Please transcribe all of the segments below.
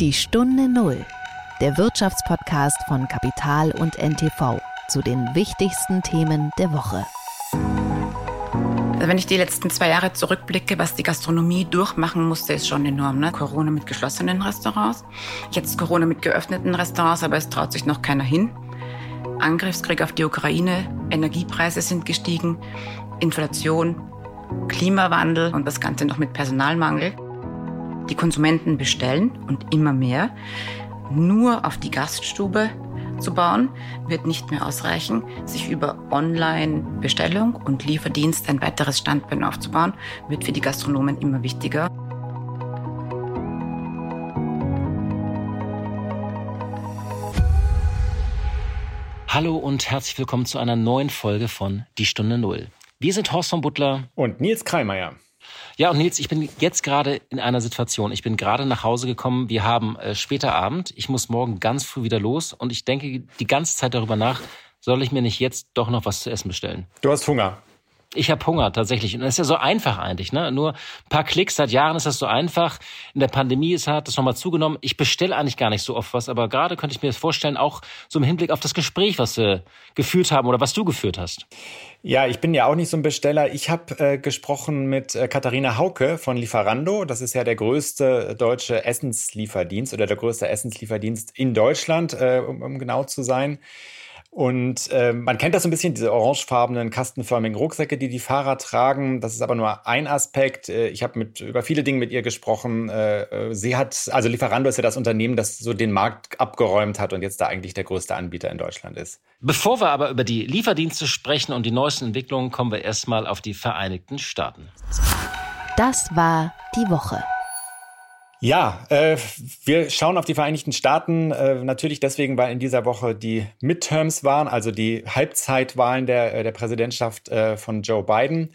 Die Stunde Null, der Wirtschaftspodcast von Kapital und NTV zu den wichtigsten Themen der Woche. Also wenn ich die letzten zwei Jahre zurückblicke, was die Gastronomie durchmachen musste, ist schon enorm. Ne? Corona mit geschlossenen Restaurants, jetzt Corona mit geöffneten Restaurants, aber es traut sich noch keiner hin. Angriffskrieg auf die Ukraine, Energiepreise sind gestiegen, Inflation, Klimawandel und das Ganze noch mit Personalmangel. Die Konsumenten bestellen und immer mehr. Nur auf die Gaststube zu bauen, wird nicht mehr ausreichen. Sich über Online-Bestellung und Lieferdienst ein weiteres Standbein aufzubauen, wird für die Gastronomen immer wichtiger. Hallo und herzlich willkommen zu einer neuen Folge von Die Stunde Null. Wir sind Horst von Butler und Nils Kreimeier. Ja, und Nils, ich bin jetzt gerade in einer Situation. Ich bin gerade nach Hause gekommen. Wir haben äh, später Abend. Ich muss morgen ganz früh wieder los und ich denke die ganze Zeit darüber nach, soll ich mir nicht jetzt doch noch was zu essen bestellen? Du hast Hunger. Ich habe Hunger tatsächlich. Und das ist ja so einfach eigentlich. Ne? Nur ein paar Klicks, seit Jahren ist das so einfach. In der Pandemie ist, hat das nochmal zugenommen. Ich bestelle eigentlich gar nicht so oft was, aber gerade könnte ich mir das vorstellen, auch so im Hinblick auf das Gespräch, was wir geführt haben oder was du geführt hast. Ja, ich bin ja auch nicht so ein Besteller. Ich habe äh, gesprochen mit äh, Katharina Hauke von Lieferando. Das ist ja der größte deutsche Essenslieferdienst oder der größte Essenslieferdienst in Deutschland, äh, um, um genau zu sein. Und äh, man kennt das so ein bisschen, diese orangefarbenen, kastenförmigen Rucksäcke, die die Fahrer tragen. Das ist aber nur ein Aspekt. Äh, ich habe mit über viele Dinge mit ihr gesprochen. Äh, äh, sie hat, also Lieferando ist ja das Unternehmen, das so den Markt abgeräumt hat und jetzt da eigentlich der größte Anbieter in Deutschland ist. Bevor wir aber über die Lieferdienste sprechen und die neuesten Entwicklungen, kommen wir erstmal auf die Vereinigten Staaten. Das war die Woche. Ja, äh, wir schauen auf die Vereinigten Staaten äh, natürlich deswegen, weil in dieser Woche die Midterms waren, also die Halbzeitwahlen der, äh, der Präsidentschaft äh, von Joe Biden.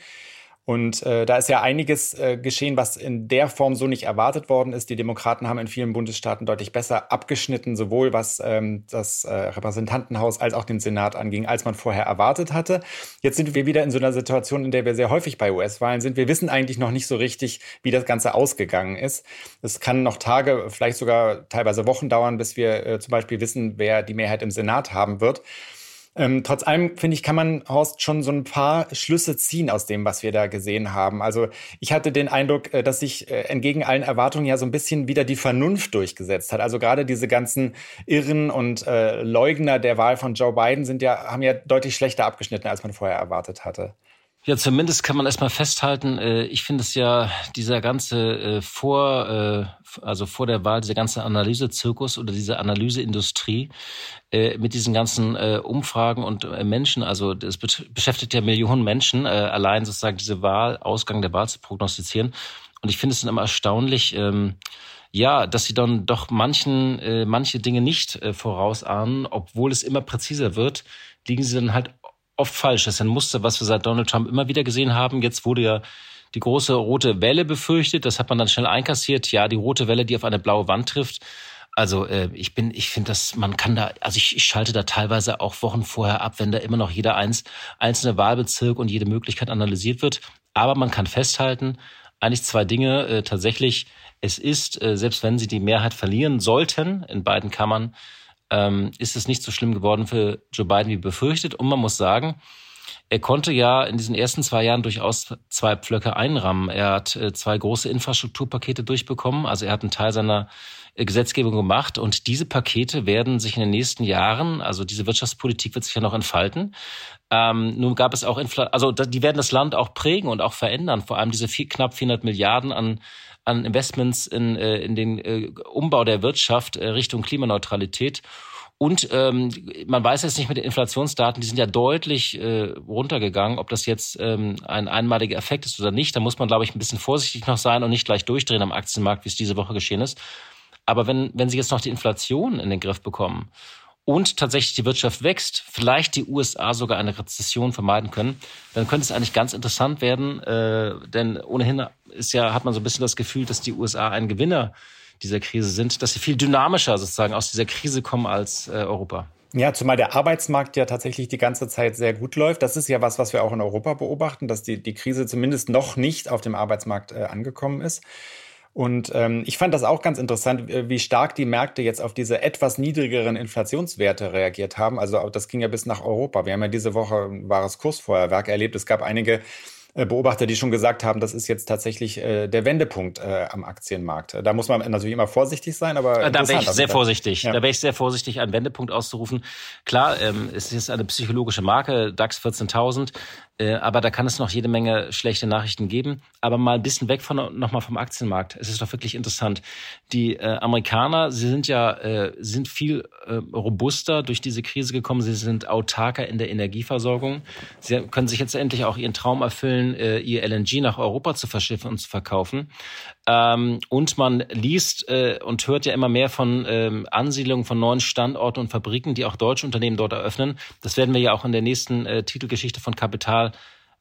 Und äh, da ist ja einiges äh, geschehen, was in der Form so nicht erwartet worden ist. Die Demokraten haben in vielen Bundesstaaten deutlich besser abgeschnitten, sowohl was ähm, das äh, Repräsentantenhaus als auch den Senat anging, als man vorher erwartet hatte. Jetzt sind wir wieder in so einer Situation, in der wir sehr häufig bei US-Wahlen sind. Wir wissen eigentlich noch nicht so richtig, wie das Ganze ausgegangen ist. Es kann noch Tage, vielleicht sogar teilweise Wochen dauern, bis wir äh, zum Beispiel wissen, wer die Mehrheit im Senat haben wird. Ähm, trotz allem, finde ich, kann man, Horst, schon so ein paar Schlüsse ziehen aus dem, was wir da gesehen haben. Also ich hatte den Eindruck, äh, dass sich äh, entgegen allen Erwartungen ja so ein bisschen wieder die Vernunft durchgesetzt hat. Also gerade diese ganzen Irren und äh, Leugner der Wahl von Joe Biden sind ja, haben ja deutlich schlechter abgeschnitten, als man vorher erwartet hatte. Ja, zumindest kann man erstmal festhalten, äh, ich finde es ja, dieser ganze äh, vor, äh, also vor der Wahl, dieser ganze Analysezirkus oder diese Analyseindustrie mit diesen ganzen Umfragen und Menschen, also das beschäftigt ja Millionen Menschen, allein sozusagen diese Wahl, Ausgang der Wahl zu prognostizieren. Und ich finde es dann immer erstaunlich, ähm, ja, dass sie dann doch manchen, manche Dinge nicht vorausahnen, obwohl es immer präziser wird, liegen sie dann halt oft falsch. Das ist ein Muster, was wir seit Donald Trump immer wieder gesehen haben. Jetzt wurde ja die große rote Welle befürchtet. Das hat man dann schnell einkassiert. Ja, die rote Welle, die auf eine blaue Wand trifft. Also äh, ich bin, ich finde, dass man kann da, also ich, ich schalte da teilweise auch Wochen vorher ab, wenn da immer noch jeder eins, einzelne Wahlbezirk und jede Möglichkeit analysiert wird. Aber man kann festhalten, eigentlich zwei Dinge. Äh, tatsächlich, es ist, äh, selbst wenn sie die Mehrheit verlieren sollten in beiden Kammern, ähm, ist es nicht so schlimm geworden für Joe Biden wie befürchtet. Und man muss sagen, er konnte ja in diesen ersten zwei Jahren durchaus zwei Pflöcke einrammen. Er hat äh, zwei große Infrastrukturpakete durchbekommen. Also er hat einen Teil seiner äh, Gesetzgebung gemacht. Und diese Pakete werden sich in den nächsten Jahren, also diese Wirtschaftspolitik wird sich ja noch entfalten. Ähm, nun gab es auch, Infl also die werden das Land auch prägen und auch verändern. Vor allem diese vier, knapp 400 Milliarden an an Investments in, äh, in den äh, Umbau der Wirtschaft äh, Richtung Klimaneutralität. Und ähm, man weiß jetzt nicht mit den Inflationsdaten, die sind ja deutlich äh, runtergegangen, ob das jetzt ähm, ein einmaliger Effekt ist oder nicht. Da muss man, glaube ich, ein bisschen vorsichtig noch sein und nicht gleich durchdrehen am Aktienmarkt, wie es diese Woche geschehen ist. Aber wenn, wenn Sie jetzt noch die Inflation in den Griff bekommen und tatsächlich die Wirtschaft wächst, vielleicht die USA sogar eine Rezession vermeiden können, dann könnte es eigentlich ganz interessant werden, äh, denn ohnehin ist ja, hat man so ein bisschen das Gefühl, dass die USA ein Gewinner dieser Krise sind, dass sie viel dynamischer sozusagen aus dieser Krise kommen als äh, Europa. Ja, zumal der Arbeitsmarkt ja tatsächlich die ganze Zeit sehr gut läuft. Das ist ja was, was wir auch in Europa beobachten, dass die, die Krise zumindest noch nicht auf dem Arbeitsmarkt äh, angekommen ist. Und ähm, ich fand das auch ganz interessant, wie stark die Märkte jetzt auf diese etwas niedrigeren Inflationswerte reagiert haben. Also das ging ja bis nach Europa. Wir haben ja diese Woche ein wahres Kursfeuerwerk erlebt. Es gab einige äh, Beobachter, die schon gesagt haben, das ist jetzt tatsächlich äh, der Wendepunkt äh, am Aktienmarkt. Da muss man natürlich immer vorsichtig sein, aber da wäre ich sehr vorsichtig. Ja. Da wäre ich sehr vorsichtig, einen Wendepunkt auszurufen. Klar, ähm, es ist eine psychologische Marke, DAX 14.000. Äh, aber da kann es noch jede Menge schlechte Nachrichten geben. Aber mal ein bisschen weg von nochmal vom Aktienmarkt. Es ist doch wirklich interessant. Die äh, Amerikaner, sie sind ja äh, sind viel äh, robuster durch diese Krise gekommen. Sie sind autarker in der Energieversorgung. Sie können sich jetzt endlich auch ihren Traum erfüllen, äh, ihr LNG nach Europa zu verschiffen und zu verkaufen. Ähm, und man liest äh, und hört ja immer mehr von ähm, Ansiedlungen von neuen Standorten und Fabriken, die auch deutsche Unternehmen dort eröffnen. Das werden wir ja auch in der nächsten äh, Titelgeschichte von Kapital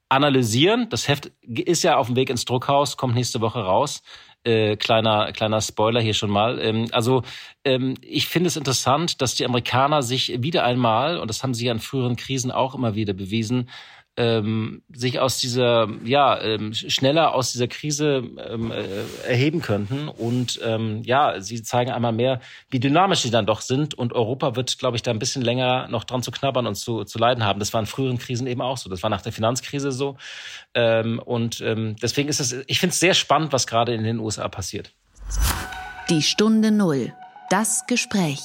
analysieren. Das Heft ist ja auf dem Weg ins Druckhaus, kommt nächste Woche raus. Äh, kleiner kleiner Spoiler hier schon mal. Ähm, also ähm, ich finde es interessant, dass die Amerikaner sich wieder einmal und das haben sie ja in früheren Krisen auch immer wieder bewiesen, ähm, sich aus dieser, ja, ähm, schneller aus dieser Krise ähm, äh, erheben könnten. Und ähm, ja, sie zeigen einmal mehr, wie dynamisch sie dann doch sind. Und Europa wird, glaube ich, da ein bisschen länger noch dran zu knabbern und zu, zu leiden haben. Das war in früheren Krisen eben auch so. Das war nach der Finanzkrise so. Ähm, und ähm, deswegen ist es, ich finde es sehr spannend, was gerade in den USA passiert. Die Stunde Null. Das Gespräch.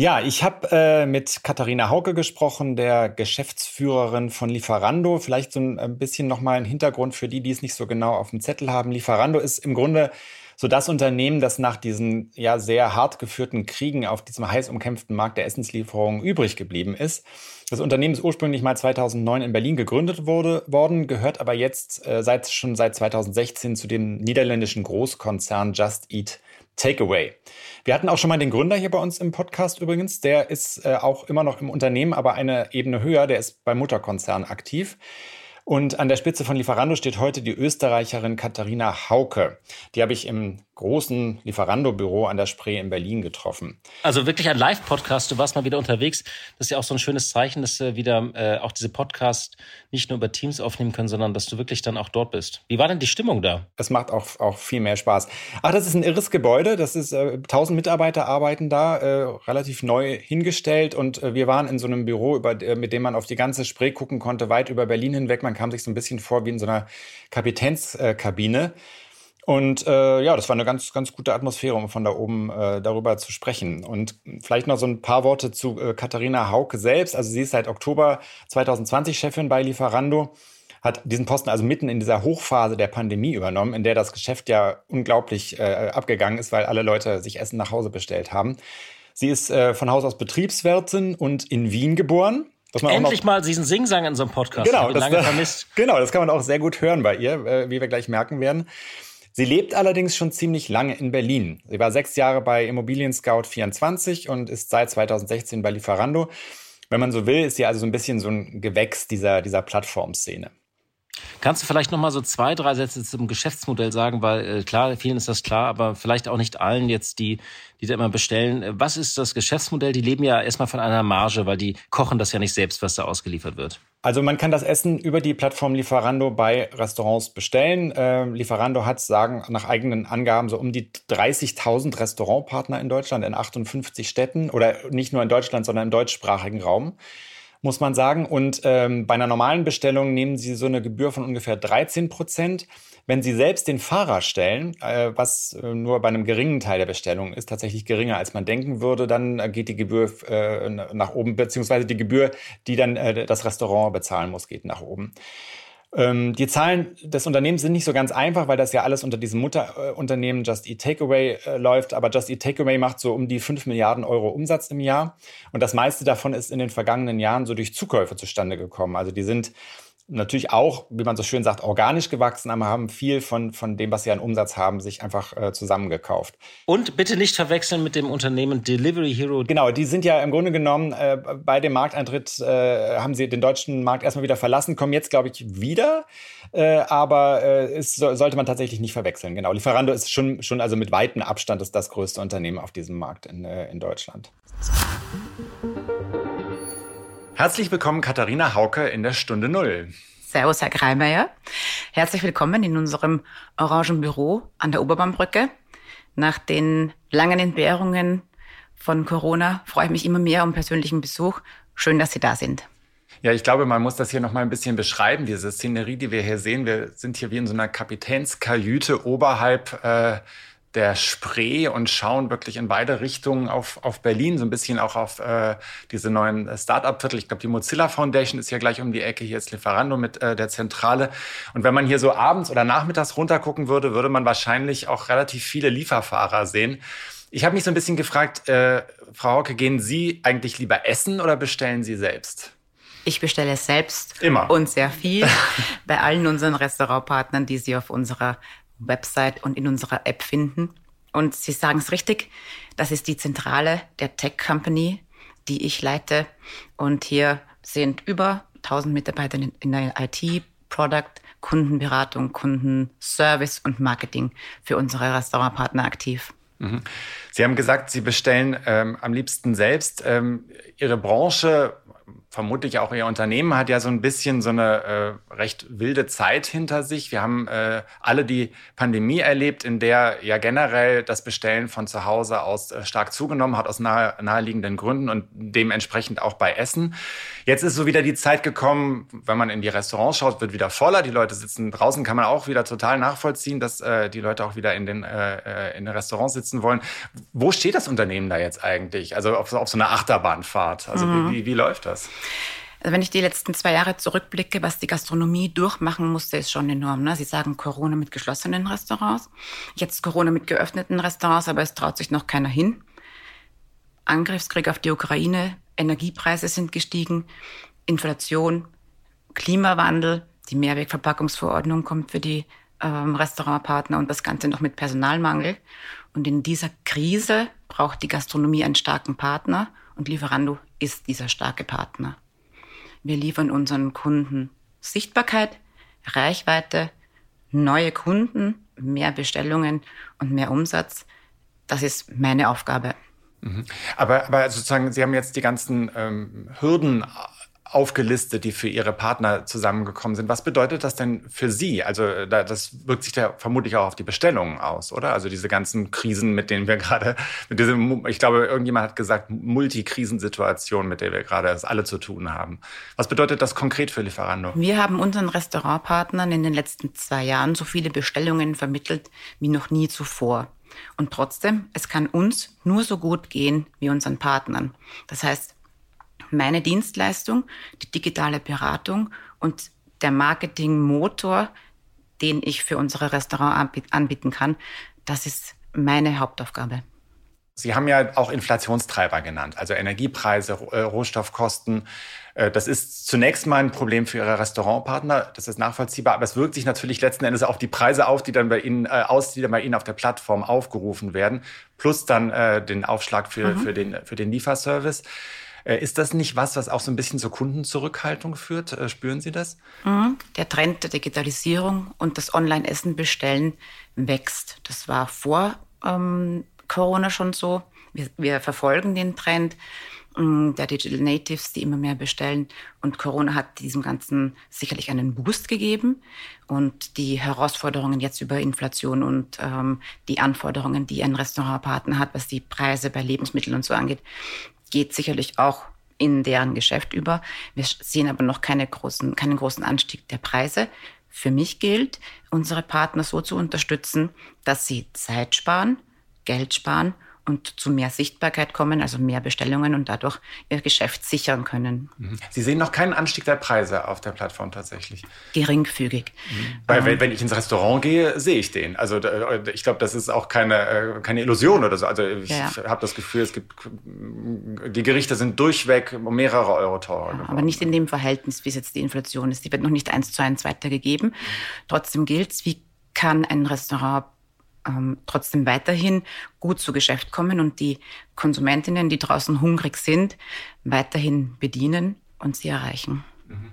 Ja, ich habe äh, mit Katharina Hauke gesprochen, der Geschäftsführerin von Lieferando. Vielleicht so ein bisschen nochmal ein Hintergrund für die, die es nicht so genau auf dem Zettel haben. Lieferando ist im Grunde so das Unternehmen, das nach diesen ja sehr hart geführten Kriegen auf diesem heiß umkämpften Markt der Essenslieferungen übrig geblieben ist. Das Unternehmen ist ursprünglich mal 2009 in Berlin gegründet wurde, worden, gehört aber jetzt äh, seit, schon seit 2016 zu dem niederländischen Großkonzern Just Eat Takeaway. Wir hatten auch schon mal den Gründer hier bei uns im Podcast übrigens. Der ist äh, auch immer noch im Unternehmen, aber eine Ebene höher. Der ist beim Mutterkonzern aktiv. Und an der Spitze von Lieferando steht heute die Österreicherin Katharina Hauke. Die habe ich im großen Lieferando-Büro an der Spree in Berlin getroffen. Also wirklich ein Live-Podcast. Du warst mal wieder unterwegs. Das ist ja auch so ein schönes Zeichen, dass wir wieder äh, auch diese Podcast nicht nur über Teams aufnehmen können, sondern dass du wirklich dann auch dort bist. Wie war denn die Stimmung da? Es macht auch, auch viel mehr Spaß. Ach, das ist ein irres Gebäude. Das ist äh, 1000 Mitarbeiter arbeiten da, äh, relativ neu hingestellt. Und äh, wir waren in so einem Büro, über, äh, mit dem man auf die ganze Spree gucken konnte, weit über Berlin hinweg. Man kam sich so ein bisschen vor wie in so einer Kapitänskabine. Und äh, ja, das war eine ganz, ganz gute Atmosphäre, um von da oben äh, darüber zu sprechen. Und vielleicht noch so ein paar Worte zu äh, Katharina Hauke selbst. Also sie ist seit Oktober 2020 Chefin bei Lieferando, hat diesen Posten also mitten in dieser Hochphase der Pandemie übernommen, in der das Geschäft ja unglaublich äh, abgegangen ist, weil alle Leute sich Essen nach Hause bestellt haben. Sie ist äh, von Haus aus Betriebswirtin und in Wien geboren. Endlich mal diesen Singsang in so einem Podcast. Genau, das, lange vermisst. genau, das kann man auch sehr gut hören bei ihr, äh, wie wir gleich merken werden. Sie lebt allerdings schon ziemlich lange in Berlin. Sie war sechs Jahre bei Immobilien Scout 24 und ist seit 2016 bei Lieferando. Wenn man so will, ist sie also so ein bisschen so ein Gewächs dieser, dieser Plattformszene. Kannst du vielleicht noch mal so zwei, drei Sätze zum Geschäftsmodell sagen, weil äh, klar, vielen ist das klar, aber vielleicht auch nicht allen jetzt, die die da immer bestellen. Was ist das Geschäftsmodell? Die leben ja erstmal von einer Marge, weil die kochen das ja nicht selbst, was da ausgeliefert wird. Also man kann das Essen über die Plattform Lieferando bei Restaurants bestellen. Äh, Lieferando hat, sagen nach eigenen Angaben, so um die 30.000 Restaurantpartner in Deutschland in 58 Städten oder nicht nur in Deutschland, sondern im deutschsprachigen Raum muss man sagen. Und ähm, bei einer normalen Bestellung nehmen Sie so eine Gebühr von ungefähr 13 Prozent. Wenn Sie selbst den Fahrer stellen, äh, was äh, nur bei einem geringen Teil der Bestellung ist, tatsächlich geringer als man denken würde, dann äh, geht die Gebühr nach oben, beziehungsweise die Gebühr, die dann das Restaurant bezahlen muss, geht nach oben. Ähm, die Zahlen des Unternehmens sind nicht so ganz einfach, weil das ja alles unter diesem Mutterunternehmen Just Eat Takeaway läuft. Aber Just Eat Takeaway macht so um die 5 Milliarden Euro Umsatz im Jahr. Und das meiste davon ist in den vergangenen Jahren so durch Zukäufe zustande gekommen. Also die sind natürlich auch, wie man so schön sagt, organisch gewachsen, aber haben viel von, von dem, was sie an Umsatz haben, sich einfach äh, zusammengekauft. Und bitte nicht verwechseln mit dem Unternehmen Delivery Hero. Genau, die sind ja im Grunde genommen äh, bei dem Markteintritt, äh, haben sie den deutschen Markt erstmal wieder verlassen, kommen jetzt, glaube ich, wieder. Äh, aber äh, es so, sollte man tatsächlich nicht verwechseln. Genau, Lieferando ist schon, schon also mit weitem Abstand ist das größte Unternehmen auf diesem Markt in, äh, in Deutschland. Herzlich willkommen, Katharina Hauke in der Stunde Null. Servus, Herr Kreimeier. Herzlich willkommen in unserem orangen Büro an der Oberbaumbrücke. Nach den langen Entbehrungen von Corona freue ich mich immer mehr um persönlichen Besuch. Schön, dass Sie da sind. Ja, ich glaube, man muss das hier noch mal ein bisschen beschreiben, diese Szenerie, die wir hier sehen. Wir sind hier wie in so einer Kapitänskajüte oberhalb äh, der Spree und schauen wirklich in beide Richtungen auf, auf Berlin, so ein bisschen auch auf äh, diese neuen Start-up-Viertel. Ich glaube, die Mozilla Foundation ist hier gleich um die Ecke. Hier ist Lieferando mit äh, der Zentrale. Und wenn man hier so abends oder nachmittags runtergucken würde, würde man wahrscheinlich auch relativ viele Lieferfahrer sehen. Ich habe mich so ein bisschen gefragt, äh, Frau Hauke, gehen Sie eigentlich lieber essen oder bestellen Sie selbst? Ich bestelle selbst Immer. und sehr viel bei allen unseren Restaurantpartnern, die Sie auf unserer Website und in unserer App finden. Und Sie sagen es richtig, das ist die Zentrale der Tech Company, die ich leite. Und hier sind über 1000 Mitarbeiter in der IT, Product, Kundenberatung, Kundenservice und Marketing für unsere Restaurantpartner aktiv. Mhm. Sie haben gesagt, Sie bestellen ähm, am liebsten selbst. Ähm, Ihre Branche vermutlich auch Ihr Unternehmen hat ja so ein bisschen so eine äh, recht wilde Zeit hinter sich. Wir haben äh, alle die Pandemie erlebt, in der ja generell das Bestellen von zu Hause aus äh, stark zugenommen hat, aus nahe, naheliegenden Gründen und dementsprechend auch bei Essen. Jetzt ist so wieder die Zeit gekommen, wenn man in die Restaurants schaut, wird wieder voller. Die Leute sitzen draußen, kann man auch wieder total nachvollziehen, dass äh, die Leute auch wieder in den, äh, in den Restaurants sitzen wollen. Wo steht das Unternehmen da jetzt eigentlich? Also auf, auf so einer Achterbahnfahrt. Also mhm. wie, wie läuft das? Also wenn ich die letzten zwei Jahre zurückblicke, was die Gastronomie durchmachen musste, ist schon enorm. Ne? Sie sagen Corona mit geschlossenen Restaurants, jetzt Corona mit geöffneten Restaurants, aber es traut sich noch keiner hin. Angriffskrieg auf die Ukraine, Energiepreise sind gestiegen, Inflation, Klimawandel, die Mehrwegverpackungsverordnung kommt für die ähm, Restaurantpartner und das Ganze noch mit Personalmangel. Und in dieser Krise braucht die Gastronomie einen starken Partner und Lieferando ist dieser starke Partner. Wir liefern unseren Kunden Sichtbarkeit, Reichweite, neue Kunden, mehr Bestellungen und mehr Umsatz. Das ist meine Aufgabe. Mhm. Aber, aber sozusagen, Sie haben jetzt die ganzen ähm, Hürden aufgelistet, die für Ihre Partner zusammengekommen sind. Was bedeutet das denn für Sie? Also das wirkt sich ja vermutlich auch auf die Bestellungen aus, oder? Also diese ganzen Krisen, mit denen wir gerade, mit diesem, ich glaube, irgendjemand hat gesagt, Multikrisensituation, mit der wir gerade es alle zu tun haben. Was bedeutet das konkret für Lieferando? Wir haben unseren Restaurantpartnern in den letzten zwei Jahren so viele Bestellungen vermittelt wie noch nie zuvor. Und trotzdem, es kann uns nur so gut gehen wie unseren Partnern. Das heißt, meine Dienstleistung, die digitale Beratung und der Marketingmotor, den ich für unsere Restaurant anbieten kann, das ist meine Hauptaufgabe. Sie haben ja auch Inflationstreiber genannt, also Energiepreise, äh, Rohstoffkosten. Äh, das ist zunächst mal ein Problem für Ihre Restaurantpartner. Das ist nachvollziehbar, aber es wirkt sich natürlich letzten Endes auf die Preise auf, die dann bei Ihnen äh, aus, die dann bei Ihnen auf der Plattform aufgerufen werden, plus dann äh, den Aufschlag für, mhm. für, den, für den Lieferservice. Äh, ist das nicht was, was auch so ein bisschen zur Kundenzurückhaltung führt? Äh, spüren Sie das? Mhm. Der Trend der Digitalisierung und das Online-Essen bestellen wächst. Das war vor ähm, Corona schon so. Wir, wir verfolgen den Trend mm, der Digital Natives, die immer mehr bestellen. Und Corona hat diesem Ganzen sicherlich einen Boost gegeben. Und die Herausforderungen jetzt über Inflation und ähm, die Anforderungen, die ein Restaurantpartner hat, was die Preise bei Lebensmitteln und so angeht, geht sicherlich auch in deren Geschäft über. Wir sehen aber noch keine großen, keinen großen Anstieg der Preise. Für mich gilt, unsere Partner so zu unterstützen, dass sie Zeit sparen, Geld sparen und zu mehr Sichtbarkeit kommen, also mehr Bestellungen und dadurch ihr Geschäft sichern können. Mhm. Sie sehen noch keinen Anstieg der Preise auf der Plattform tatsächlich? Geringfügig. Mhm. Weil wenn, wenn, ich ins Restaurant gehe, sehe ich den. Also ich glaube, das ist auch keine, äh, keine Illusion oder so. Also ich ja. habe das Gefühl, es gibt die Gerichte sind durchweg um mehrere Euro teurer. Ja, aber nicht in dem Verhältnis, wie es jetzt die Inflation ist. Die wird noch nicht eins zu eins weitergegeben. Trotzdem gilt es, wie kann ein Restaurant ähm, trotzdem weiterhin gut zu Geschäft kommen und die Konsumentinnen, die draußen hungrig sind, weiterhin bedienen und sie erreichen. Mhm.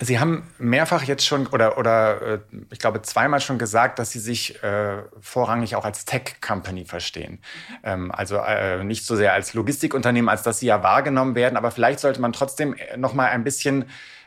Sie haben mehrfach jetzt schon oder, oder äh, ich glaube zweimal schon gesagt, dass Sie sich äh, vorrangig auch als Tech-Company verstehen. Ähm, also äh, nicht so sehr als Logistikunternehmen, als dass Sie ja wahrgenommen werden, aber vielleicht sollte man trotzdem äh, noch mal ein bisschen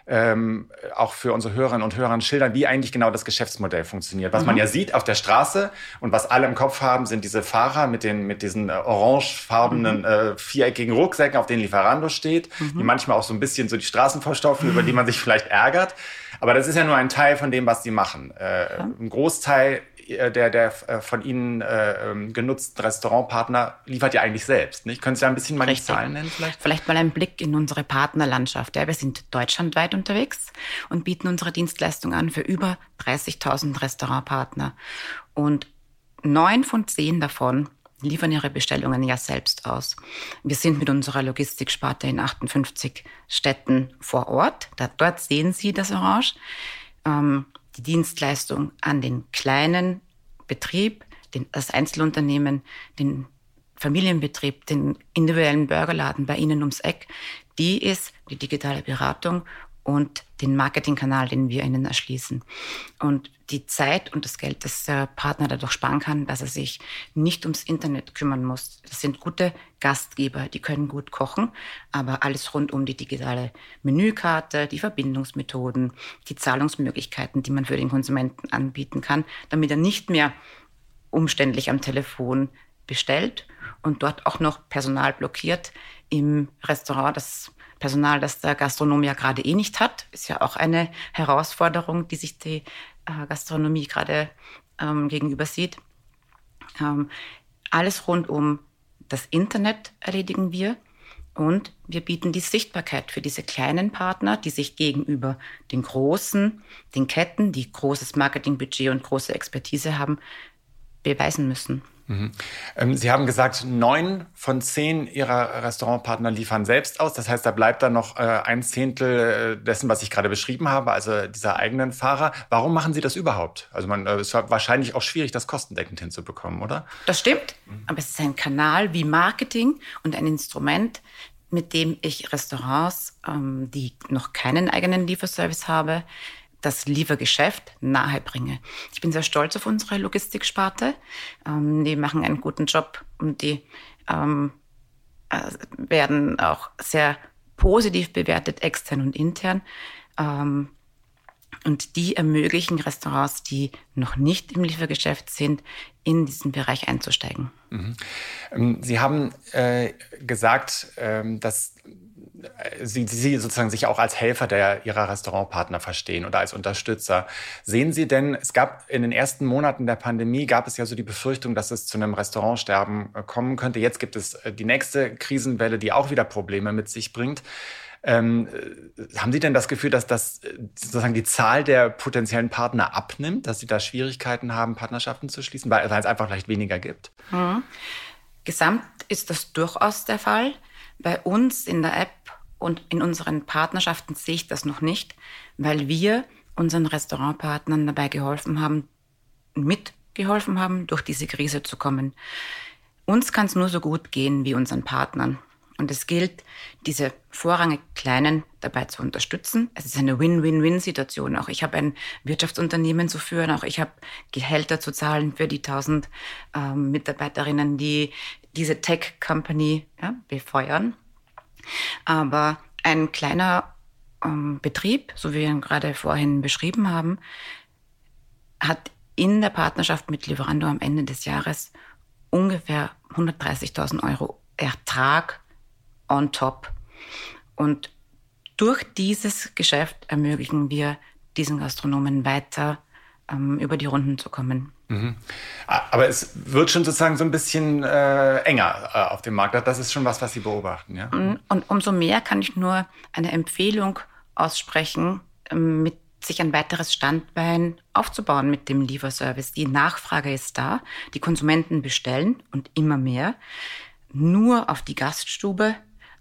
ähm, auch für unsere Hörerinnen und Hörer schildern, wie eigentlich genau das Geschäftsmodell funktioniert. Was mhm. man ja sieht auf der Straße und was alle im Kopf haben, sind diese Fahrer mit, den, mit diesen äh, orangefarbenen mhm. äh, viereckigen Rucksäcken, auf denen Lieferando steht, mhm. die manchmal auch so ein bisschen so die Straßen verstopfen, über die man sich vielleicht ärgert. Aber das ist ja nur ein Teil von dem, was sie machen. Äh, ein Großteil der, der äh, von Ihnen äh, ähm, genutzten Restaurantpartner liefert ja eigentlich selbst. Nicht? Können Sie ja ein bisschen mal die Zahlen nennen vielleicht? Vielleicht mal ein Blick in unsere Partnerlandschaft. Ja, wir sind deutschlandweit unterwegs und bieten unsere Dienstleistung an für über 30.000 Restaurantpartner. Und neun von zehn davon liefern ihre Bestellungen ja selbst aus. Wir sind mit unserer Logistiksparte in 58 Städten vor Ort. Da, dort sehen Sie das Orange. Ähm, die Dienstleistung an den kleinen Betrieb, den, das Einzelunternehmen, den Familienbetrieb, den individuellen Burgerladen bei Ihnen ums Eck, die ist die digitale Beratung und den Marketingkanal, den wir ihnen erschließen. Und die Zeit und das Geld, das der Partner dadurch sparen kann, dass er sich nicht ums Internet kümmern muss. Das sind gute Gastgeber, die können gut kochen, aber alles rund um die digitale Menükarte, die Verbindungsmethoden, die Zahlungsmöglichkeiten, die man für den Konsumenten anbieten kann, damit er nicht mehr umständlich am Telefon bestellt und dort auch noch Personal blockiert im Restaurant, das Personal, das der Gastronom ja gerade eh nicht hat. Ist ja auch eine Herausforderung, die sich die äh, Gastronomie gerade ähm, gegenüber sieht. Ähm, alles rund um das Internet erledigen wir. Und wir bieten die Sichtbarkeit für diese kleinen Partner, die sich gegenüber den großen, den Ketten, die großes Marketingbudget und große Expertise haben, beweisen müssen. Mhm. Ähm, Sie haben gesagt, neun von zehn Ihrer Restaurantpartner liefern selbst aus. Das heißt, da bleibt dann noch äh, ein Zehntel äh, dessen, was ich gerade beschrieben habe, also dieser eigenen Fahrer. Warum machen Sie das überhaupt? Also man, äh, es war wahrscheinlich auch schwierig, das kostendeckend hinzubekommen, oder? Das stimmt. Aber es ist ein Kanal wie Marketing und ein Instrument, mit dem ich Restaurants, ähm, die noch keinen eigenen Lieferservice haben, das Liefergeschäft nahe bringe. Ich bin sehr stolz auf unsere Logistiksparte. Ähm, die machen einen guten Job und die ähm, äh, werden auch sehr positiv bewertet, extern und intern. Ähm, und die ermöglichen Restaurants, die noch nicht im Liefergeschäft sind, in diesen Bereich einzusteigen. Mhm. Ähm, Sie haben äh, gesagt, ähm, dass Sie, Sie sozusagen sich auch als Helfer der Ihrer Restaurantpartner verstehen oder als Unterstützer. Sehen Sie denn, es gab in den ersten Monaten der Pandemie, gab es ja so die Befürchtung, dass es zu einem Restaurantsterben äh, kommen könnte. Jetzt gibt es äh, die nächste Krisenwelle, die auch wieder Probleme mit sich bringt. Ähm, äh, haben Sie denn das Gefühl, dass das sozusagen die Zahl der potenziellen Partner abnimmt, dass Sie da Schwierigkeiten haben, Partnerschaften zu schließen, weil, weil es einfach vielleicht weniger gibt? Mhm. Gesamt ist das durchaus der Fall. Bei uns in der App und in unseren Partnerschaften sehe ich das noch nicht, weil wir unseren Restaurantpartnern dabei geholfen haben, mitgeholfen haben, durch diese Krise zu kommen. Uns kann es nur so gut gehen wie unseren Partnern. Und es gilt, diese vorrangig Kleinen dabei zu unterstützen. Es ist eine Win-Win-Win-Situation. Auch ich habe ein Wirtschaftsunternehmen zu führen, auch ich habe Gehälter zu zahlen für die tausend ähm, Mitarbeiterinnen, die diese Tech-Company ja, befeuern. Aber ein kleiner ähm, Betrieb, so wie wir ihn gerade vorhin beschrieben haben, hat in der Partnerschaft mit Lieferando am Ende des Jahres ungefähr 130.000 Euro Ertrag on top. Und durch dieses Geschäft ermöglichen wir diesen Gastronomen weiter ähm, über die Runden zu kommen. Mhm. Aber es wird schon sozusagen so ein bisschen äh, enger äh, auf dem Markt. Das ist schon was, was Sie beobachten. Ja? Mhm. Und umso mehr kann ich nur eine Empfehlung aussprechen, ähm, mit sich ein weiteres Standbein aufzubauen mit dem Lieferservice. Die Nachfrage ist da, die Konsumenten bestellen und immer mehr. Nur auf die Gaststube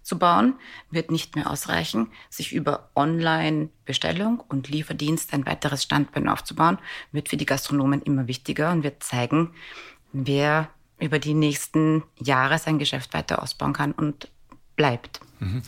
zu bauen, wird nicht mehr ausreichen. Sich über Online-Bestellung und Lieferdienst ein weiteres Standbein aufzubauen, wird für die Gastronomen immer wichtiger und wird zeigen, wer über die nächsten Jahre sein Geschäft weiter ausbauen kann und bleibt. Mhm.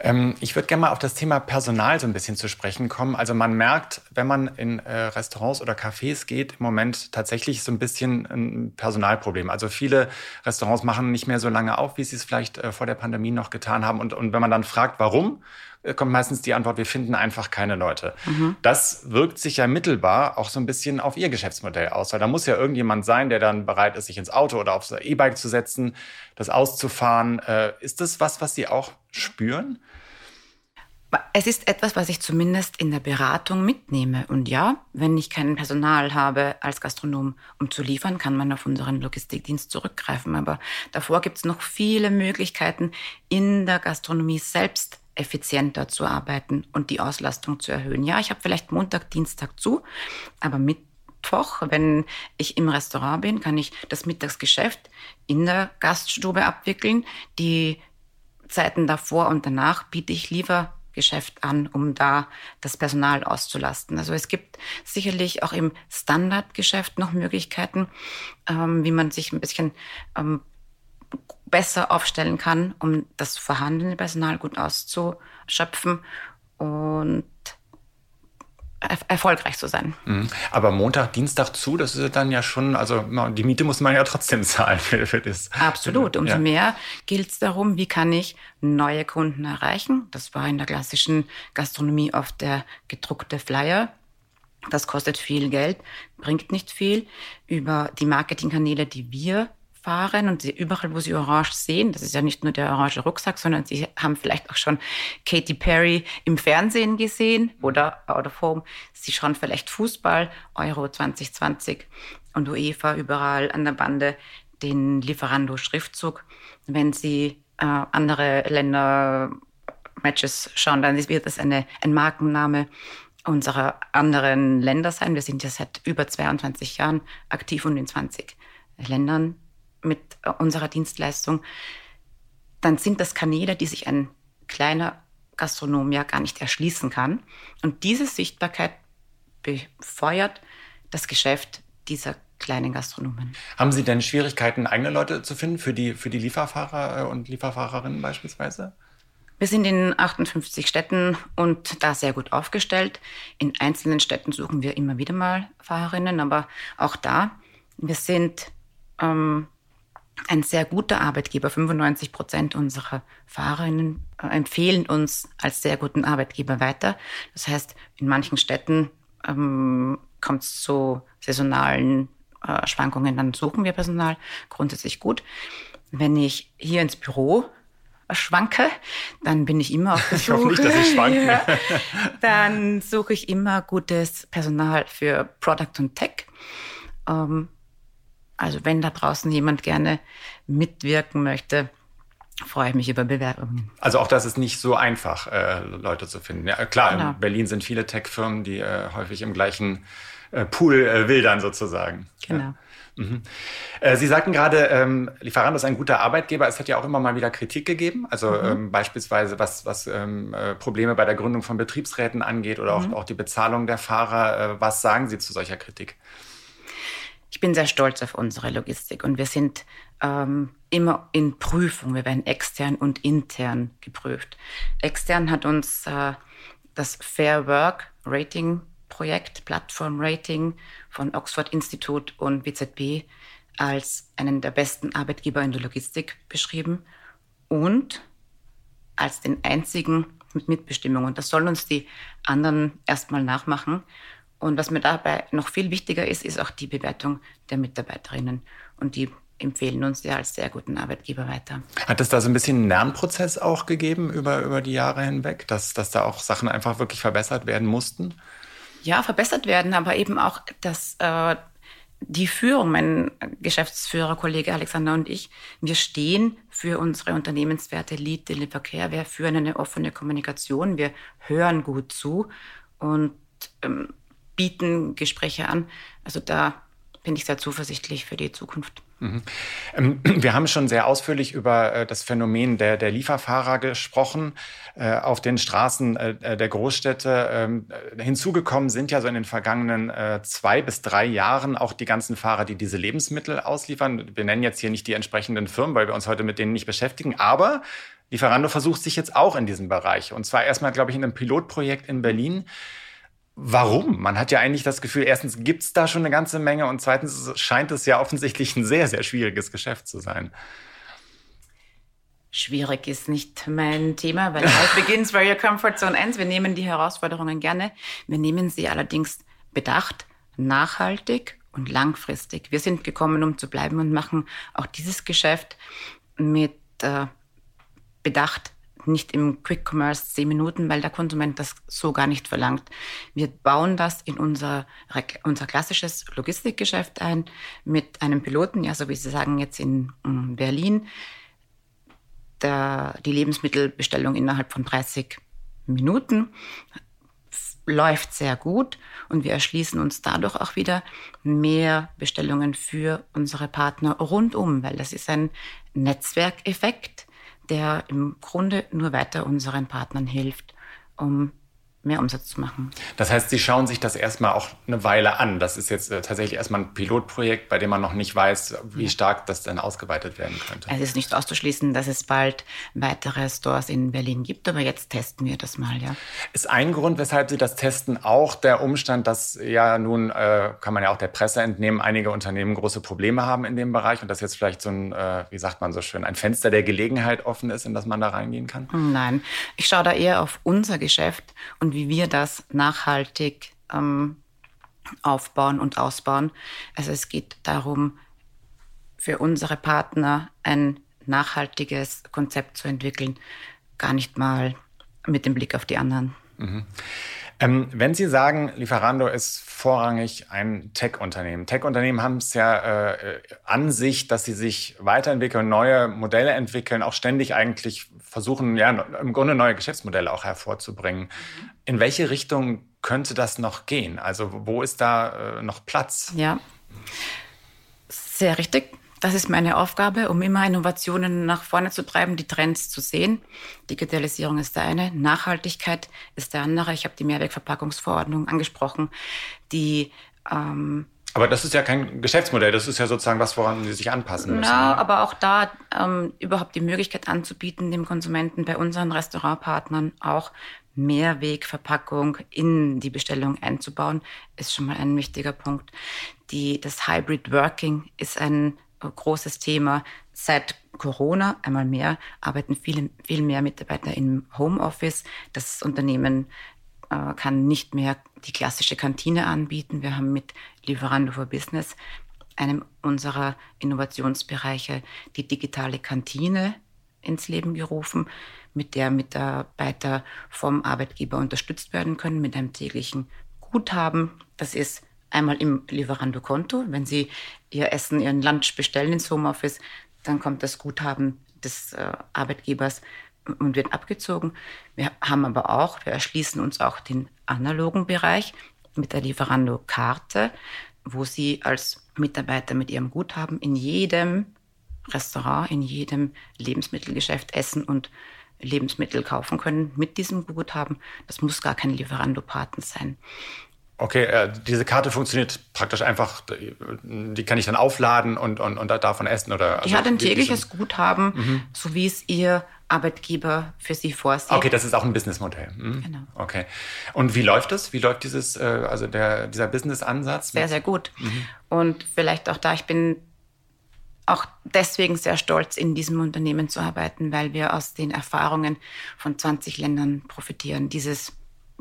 Ähm, ich würde gerne mal auf das Thema Personal so ein bisschen zu sprechen kommen. Also man merkt, wenn man in äh, Restaurants oder Cafés geht, im Moment tatsächlich so ein bisschen ein Personalproblem. Also viele Restaurants machen nicht mehr so lange auf, wie sie es vielleicht äh, vor der Pandemie noch getan haben. Und, und wenn man dann fragt, warum, kommt meistens die Antwort, wir finden einfach keine Leute. Mhm. Das wirkt sich ja mittelbar auch so ein bisschen auf Ihr Geschäftsmodell aus, weil da muss ja irgendjemand sein, der dann bereit ist, sich ins Auto oder aufs E-Bike zu setzen, das auszufahren. Äh, ist das was, was Sie auch spüren? Es ist etwas, was ich zumindest in der Beratung mitnehme. Und ja, wenn ich kein Personal habe als Gastronom, um zu liefern, kann man auf unseren Logistikdienst zurückgreifen. Aber davor gibt es noch viele Möglichkeiten, in der Gastronomie selbst effizienter zu arbeiten und die Auslastung zu erhöhen. Ja, ich habe vielleicht Montag, Dienstag zu, aber Mittwoch, wenn ich im Restaurant bin, kann ich das Mittagsgeschäft in der Gaststube abwickeln. Die Zeiten davor und danach biete ich lieber Geschäft an, um da das Personal auszulasten. Also es gibt sicherlich auch im Standardgeschäft noch Möglichkeiten, ähm, wie man sich ein bisschen ähm, besser aufstellen kann, um das vorhandene Personal gut auszuschöpfen und erfolgreich zu sein. Mhm. Aber Montag, Dienstag zu, das ist dann ja schon, also die Miete muss man ja trotzdem zahlen für, für das. Absolut. Umso ja. mehr gilt es darum, wie kann ich neue Kunden erreichen. Das war in der klassischen Gastronomie oft der gedruckte Flyer. Das kostet viel Geld, bringt nicht viel. Über die Marketingkanäle, die wir fahren und sie überall, wo sie Orange sehen, das ist ja nicht nur der orange Rucksack, sondern sie haben vielleicht auch schon Katy Perry im Fernsehen gesehen oder out of home. Sie schauen vielleicht Fußball, Euro 2020 und UEFA überall an der Bande den Lieferando-Schriftzug. Wenn sie äh, andere Länder Matches schauen, dann wird das eine, ein Markenname unserer anderen Länder sein. Wir sind ja seit über 22 Jahren aktiv und in 20 Ländern mit äh, unserer Dienstleistung, dann sind das Kanäle, die sich ein kleiner Gastronom ja gar nicht erschließen kann. Und diese Sichtbarkeit befeuert das Geschäft dieser kleinen Gastronomen. Haben Sie denn Schwierigkeiten, eigene Leute zu finden für die, für die Lieferfahrer äh, und Lieferfahrerinnen beispielsweise? Wir sind in 58 Städten und da sehr gut aufgestellt. In einzelnen Städten suchen wir immer wieder mal Fahrerinnen, aber auch da, wir sind ähm, ein sehr guter Arbeitgeber. 95 Prozent unserer Fahrerinnen äh, empfehlen uns als sehr guten Arbeitgeber weiter. Das heißt, in manchen Städten ähm, kommt es zu saisonalen äh, Schwankungen, dann suchen wir Personal grundsätzlich gut. Wenn ich hier ins Büro schwanke, dann bin ich immer auf der Suche. Ich hoffe nicht, dass ich schwanke. Ja. Dann suche ich immer gutes Personal für Product und Tech. Ähm, also wenn da draußen jemand gerne mitwirken möchte, freue ich mich über Bewerbungen. Also auch das ist nicht so einfach, äh, Leute zu finden. Ja, klar, genau. in Berlin sind viele Tech-Firmen, die äh, häufig im gleichen äh, Pool äh, wildern sozusagen. Genau. Ja. Mhm. Äh, Sie sagten gerade, ähm, Lieferando ist ein guter Arbeitgeber. Es hat ja auch immer mal wieder Kritik gegeben. Also mhm. ähm, beispielsweise was, was ähm, äh, Probleme bei der Gründung von Betriebsräten angeht oder mhm. auch, auch die Bezahlung der Fahrer. Was sagen Sie zu solcher Kritik? Ich bin sehr stolz auf unsere Logistik und wir sind ähm, immer in Prüfung. Wir werden extern und intern geprüft. Extern hat uns äh, das Fair Work Rating Projekt, Plattform Rating von Oxford Institute und WZB als einen der besten Arbeitgeber in der Logistik beschrieben und als den einzigen mit Mitbestimmung. Und das sollen uns die anderen erstmal nachmachen. Und was mir dabei noch viel wichtiger ist, ist auch die Bewertung der Mitarbeiterinnen. Und die empfehlen uns ja als sehr guten Arbeitgeber weiter. Hat es da so ein bisschen einen Lernprozess auch gegeben über, über die Jahre hinweg, dass, dass da auch Sachen einfach wirklich verbessert werden mussten? Ja, verbessert werden, aber eben auch, dass äh, die Führung, mein Geschäftsführer, Kollege Alexander und ich, wir stehen für unsere Unternehmenswerte Lead, Deliver, Care. Wir führen eine offene Kommunikation, wir hören gut zu und ähm, bieten Gespräche an. Also da bin ich sehr zuversichtlich für die Zukunft. Mhm. Ähm, wir haben schon sehr ausführlich über äh, das Phänomen der, der Lieferfahrer gesprochen äh, auf den Straßen äh, der Großstädte. Ähm, hinzugekommen sind ja so in den vergangenen zwei bis drei Jahren auch die ganzen Fahrer, die diese Lebensmittel ausliefern. Wir nennen jetzt hier nicht die entsprechenden Firmen, weil wir uns heute mit denen nicht beschäftigen. Aber Lieferando versucht sich jetzt auch in diesem Bereich. Und zwar erstmal, glaube ich, in einem Pilotprojekt in Berlin. Warum? Man hat ja eigentlich das Gefühl, erstens gibt es da schon eine ganze Menge und zweitens scheint es ja offensichtlich ein sehr, sehr schwieriges Geschäft zu sein. Schwierig ist nicht mein Thema, weil life begins where your comfort zone ends. Wir nehmen die Herausforderungen gerne. Wir nehmen sie allerdings bedacht, nachhaltig und langfristig. Wir sind gekommen, um zu bleiben und machen auch dieses Geschäft mit äh, Bedacht nicht im Quick Commerce zehn Minuten, weil der Konsument das so gar nicht verlangt. Wir bauen das in unser, unser klassisches Logistikgeschäft ein mit einem Piloten, ja, so wie Sie sagen, jetzt in Berlin. Der, die Lebensmittelbestellung innerhalb von 30 Minuten läuft sehr gut und wir erschließen uns dadurch auch wieder mehr Bestellungen für unsere Partner rundum, weil das ist ein Netzwerkeffekt der im Grunde nur weiter unseren Partnern hilft, um mehr Umsatz zu machen. Das heißt, Sie schauen sich das erstmal auch eine Weile an. Das ist jetzt äh, tatsächlich erstmal ein Pilotprojekt, bei dem man noch nicht weiß, wie stark das dann ausgeweitet werden könnte. Es ist nicht auszuschließen, dass es bald weitere Stores in Berlin gibt, aber jetzt testen wir das mal, ja. Ist ein Grund, weshalb Sie das testen, auch der Umstand, dass ja nun, äh, kann man ja auch der Presse entnehmen, einige Unternehmen große Probleme haben in dem Bereich und dass jetzt vielleicht so ein, äh, wie sagt man so schön, ein Fenster der Gelegenheit offen ist, in das man da reingehen kann? Nein, ich schaue da eher auf unser Geschäft und wie wir das nachhaltig ähm, aufbauen und ausbauen. Also es geht darum, für unsere Partner ein nachhaltiges Konzept zu entwickeln, gar nicht mal mit dem Blick auf die anderen. Mhm. Ähm, wenn Sie sagen, Lieferando ist vorrangig ein Tech-Unternehmen. Tech-Unternehmen haben es ja äh, an sich, dass sie sich weiterentwickeln, neue Modelle entwickeln, auch ständig eigentlich versuchen, ja, im Grunde neue Geschäftsmodelle auch hervorzubringen. In welche Richtung könnte das noch gehen? Also wo ist da äh, noch Platz? Ja, sehr richtig. Das ist meine Aufgabe, um immer Innovationen nach vorne zu treiben, die Trends zu sehen. Digitalisierung ist der eine, Nachhaltigkeit ist der andere. Ich habe die Mehrwegverpackungsverordnung angesprochen, die ähm, aber das ist ja kein Geschäftsmodell, das ist ja sozusagen was, woran Sie sich anpassen müssen. Ja, aber auch da ähm, überhaupt die Möglichkeit anzubieten, dem Konsumenten bei unseren Restaurantpartnern auch Mehrwegverpackung in die Bestellung einzubauen, ist schon mal ein wichtiger Punkt. Die, das Hybrid Working ist ein großes Thema. Seit Corona einmal mehr arbeiten viele, viel mehr Mitarbeiter im Homeoffice. Das Unternehmen äh, kann nicht mehr die klassische Kantine anbieten. Wir haben mit Lieferando for Business, einem unserer Innovationsbereiche, die digitale Kantine ins Leben gerufen, mit der Mitarbeiter vom Arbeitgeber unterstützt werden können mit einem täglichen Guthaben. Das ist einmal im Lieferando-Konto. Wenn Sie Ihr Essen, Ihren Lunch bestellen ins Homeoffice, dann kommt das Guthaben des äh, Arbeitgebers und wird abgezogen. Wir haben aber auch, wir erschließen uns auch den analogen Bereich mit der Lieferando-Karte, wo Sie als Mitarbeiter mit Ihrem Guthaben in jedem Restaurant, in jedem Lebensmittelgeschäft essen und Lebensmittel kaufen können mit diesem Guthaben. Das muss gar kein Lieferando-Paten sein. Okay, äh, diese Karte funktioniert praktisch einfach, die kann ich dann aufladen und, und, und davon essen oder? Die also hat ein tägliches Guthaben, mhm. so wie es ihr Arbeitgeber für sie vorsieht. Okay, das ist auch ein Businessmodell. Mhm. Genau. Okay. Und wie läuft das? Wie läuft dieses, äh, also der, dieser Business-Ansatz? Sehr, sehr gut. Mhm. Und vielleicht auch da, ich bin auch deswegen sehr stolz, in diesem Unternehmen zu arbeiten, weil wir aus den Erfahrungen von 20 Ländern profitieren. Dieses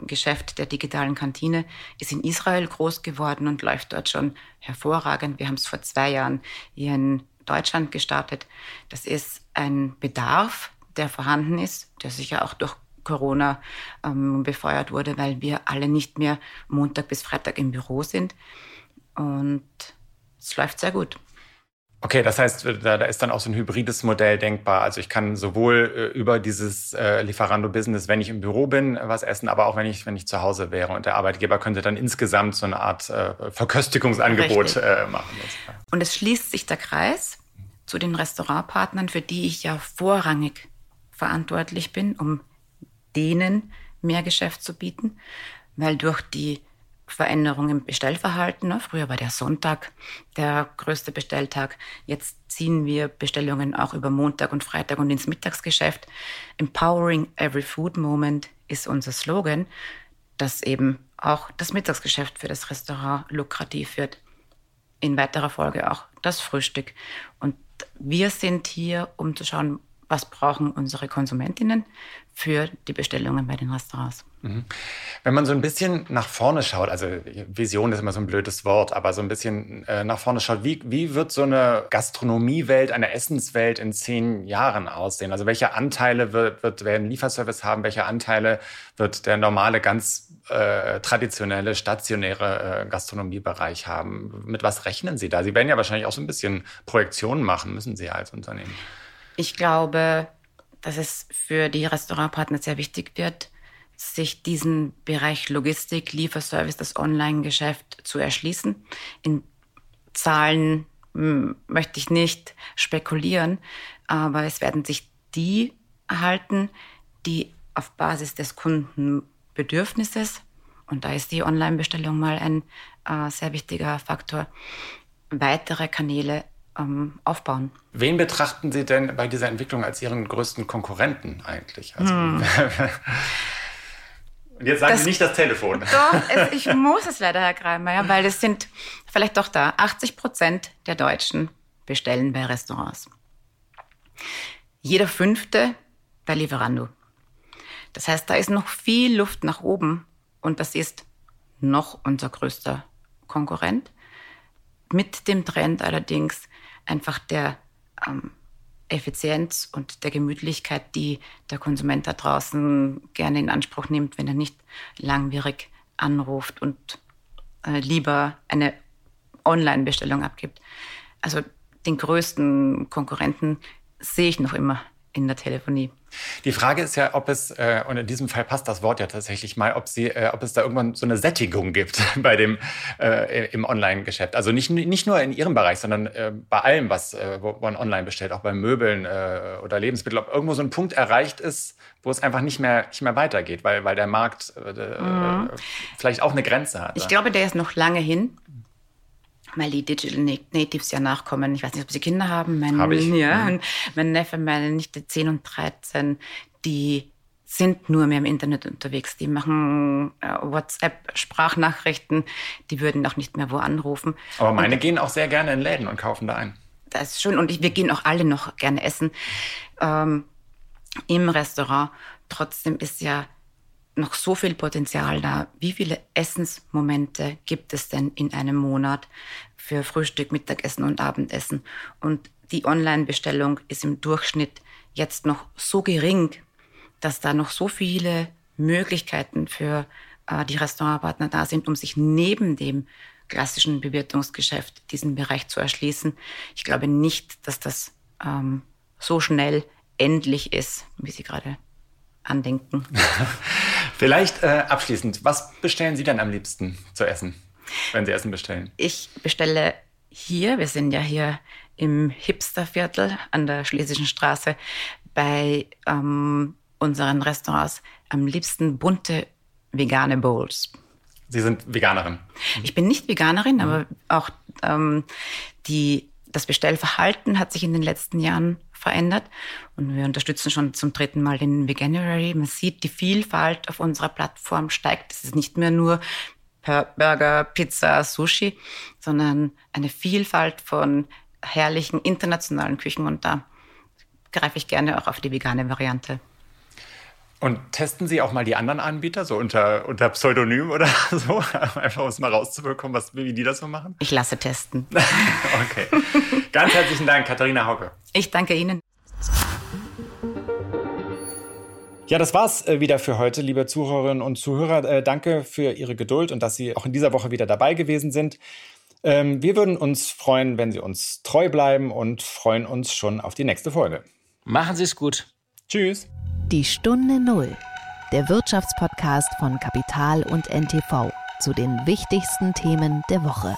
Geschäft der digitalen Kantine ist in Israel groß geworden und läuft dort schon hervorragend. Wir haben es vor zwei Jahren hier in Deutschland gestartet. Das ist ein Bedarf, der vorhanden ist, der sicher auch durch Corona ähm, befeuert wurde, weil wir alle nicht mehr Montag bis Freitag im Büro sind. Und es läuft sehr gut. Okay, das heißt, da, da, ist dann auch so ein hybrides Modell denkbar. Also ich kann sowohl äh, über dieses äh, Lieferando-Business, wenn ich im Büro bin, was essen, aber auch wenn ich, wenn ich zu Hause wäre. Und der Arbeitgeber könnte dann insgesamt so eine Art äh, Verköstigungsangebot äh, machen. Und es schließt sich der Kreis zu den Restaurantpartnern, für die ich ja vorrangig verantwortlich bin, um denen mehr Geschäft zu bieten, weil durch die Veränderung im Bestellverhalten. Ne? Früher war der Sonntag der größte Bestelltag. Jetzt ziehen wir Bestellungen auch über Montag und Freitag und ins Mittagsgeschäft. Empowering every food moment ist unser Slogan, dass eben auch das Mittagsgeschäft für das Restaurant lukrativ wird. In weiterer Folge auch das Frühstück. Und wir sind hier, um zu schauen, was brauchen unsere Konsumentinnen für die Bestellungen bei den Restaurants. Mhm. Wenn man so ein bisschen nach vorne schaut, also Vision ist immer so ein blödes Wort, aber so ein bisschen äh, nach vorne schaut, wie, wie wird so eine Gastronomiewelt, eine Essenswelt in zehn Jahren aussehen? Also welche Anteile wird, wird werden Lieferservice haben? Welche Anteile wird der normale, ganz äh, traditionelle, stationäre äh, Gastronomiebereich haben? Mit was rechnen Sie da? Sie werden ja wahrscheinlich auch so ein bisschen Projektionen machen, müssen Sie als Unternehmen. Ich glaube, dass es für die Restaurantpartner sehr wichtig wird, sich diesen Bereich Logistik, Lieferservice, das Online-Geschäft zu erschließen. In Zahlen hm, möchte ich nicht spekulieren, aber es werden sich die erhalten, die auf Basis des Kundenbedürfnisses, und da ist die Online-Bestellung mal ein äh, sehr wichtiger Faktor, weitere Kanäle ähm, aufbauen. Wen betrachten Sie denn bei dieser Entwicklung als Ihren größten Konkurrenten eigentlich? Also, hm. Und jetzt sagen das, Sie nicht das Telefon. Doch, es, ich muss es leider, Herr Kreimeier, weil es sind vielleicht doch da 80 Prozent der Deutschen bestellen bei Restaurants. Jeder fünfte bei Lieferando. Das heißt, da ist noch viel Luft nach oben und das ist noch unser größter Konkurrent. Mit dem Trend allerdings einfach der ähm, Effizienz und der Gemütlichkeit, die der Konsument da draußen gerne in Anspruch nimmt, wenn er nicht langwierig anruft und äh, lieber eine Online-Bestellung abgibt. Also den größten Konkurrenten sehe ich noch immer in der Telefonie. Die Frage ist ja, ob es, äh, und in diesem Fall passt das Wort ja tatsächlich mal, ob, sie, äh, ob es da irgendwann so eine Sättigung gibt bei dem, äh, im Online-Geschäft. Also nicht, nicht nur in Ihrem Bereich, sondern äh, bei allem, was äh, wo man online bestellt, auch bei Möbeln äh, oder Lebensmitteln, ob irgendwo so ein Punkt erreicht ist, wo es einfach nicht mehr, nicht mehr weitergeht, weil, weil der Markt mhm. vielleicht auch eine Grenze hat. Ich glaube, der ist noch lange hin weil die Digital Natives ja nachkommen. Ich weiß nicht, ob sie Kinder haben. Mein, Hab ich. Ja, mhm. mein Neffe, meine Nichte 10 und 13, die sind nur mehr im Internet unterwegs. Die machen äh, WhatsApp-Sprachnachrichten. Die würden auch nicht mehr wo anrufen. Aber meine und, gehen auch sehr gerne in Läden und kaufen da ein. Das ist schön. Und ich, wir gehen auch alle noch gerne essen ähm, im Restaurant. Trotzdem ist ja noch so viel Potenzial da. Wie viele Essensmomente gibt es denn in einem Monat für Frühstück, Mittagessen und Abendessen? Und die Online-Bestellung ist im Durchschnitt jetzt noch so gering, dass da noch so viele Möglichkeiten für äh, die Restaurantpartner da sind, um sich neben dem klassischen Bewirtungsgeschäft diesen Bereich zu erschließen. Ich glaube nicht, dass das ähm, so schnell endlich ist, wie Sie gerade andenken. Vielleicht äh, abschließend, was bestellen Sie denn am liebsten zu essen, wenn Sie Essen bestellen? Ich bestelle hier, wir sind ja hier im Hipsterviertel an der Schlesischen Straße, bei ähm, unseren Restaurants am liebsten bunte vegane Bowls. Sie sind Veganerin? Ich bin nicht Veganerin, mhm. aber auch ähm, die, das Bestellverhalten hat sich in den letzten Jahren verändert. Und wir unterstützen schon zum dritten Mal den Veganuary. Man sieht, die Vielfalt auf unserer Plattform steigt. Es ist nicht mehr nur Burger, Pizza, Sushi, sondern eine Vielfalt von herrlichen internationalen Küchen. Und da greife ich gerne auch auf die vegane Variante. Und testen Sie auch mal die anderen Anbieter, so unter, unter Pseudonym oder so, einfach um es mal rauszubekommen, was, wie die das so machen? Ich lasse testen. okay. Ganz herzlichen Dank, Katharina Hauke. Ich danke Ihnen. Ja, das war's äh, wieder für heute, liebe Zuhörerinnen und Zuhörer. Äh, danke für Ihre Geduld und dass Sie auch in dieser Woche wieder dabei gewesen sind. Ähm, wir würden uns freuen, wenn Sie uns treu bleiben und freuen uns schon auf die nächste Folge. Machen Sie es gut. Tschüss. Die Stunde Null, der Wirtschaftspodcast von Kapital und NTV zu den wichtigsten Themen der Woche.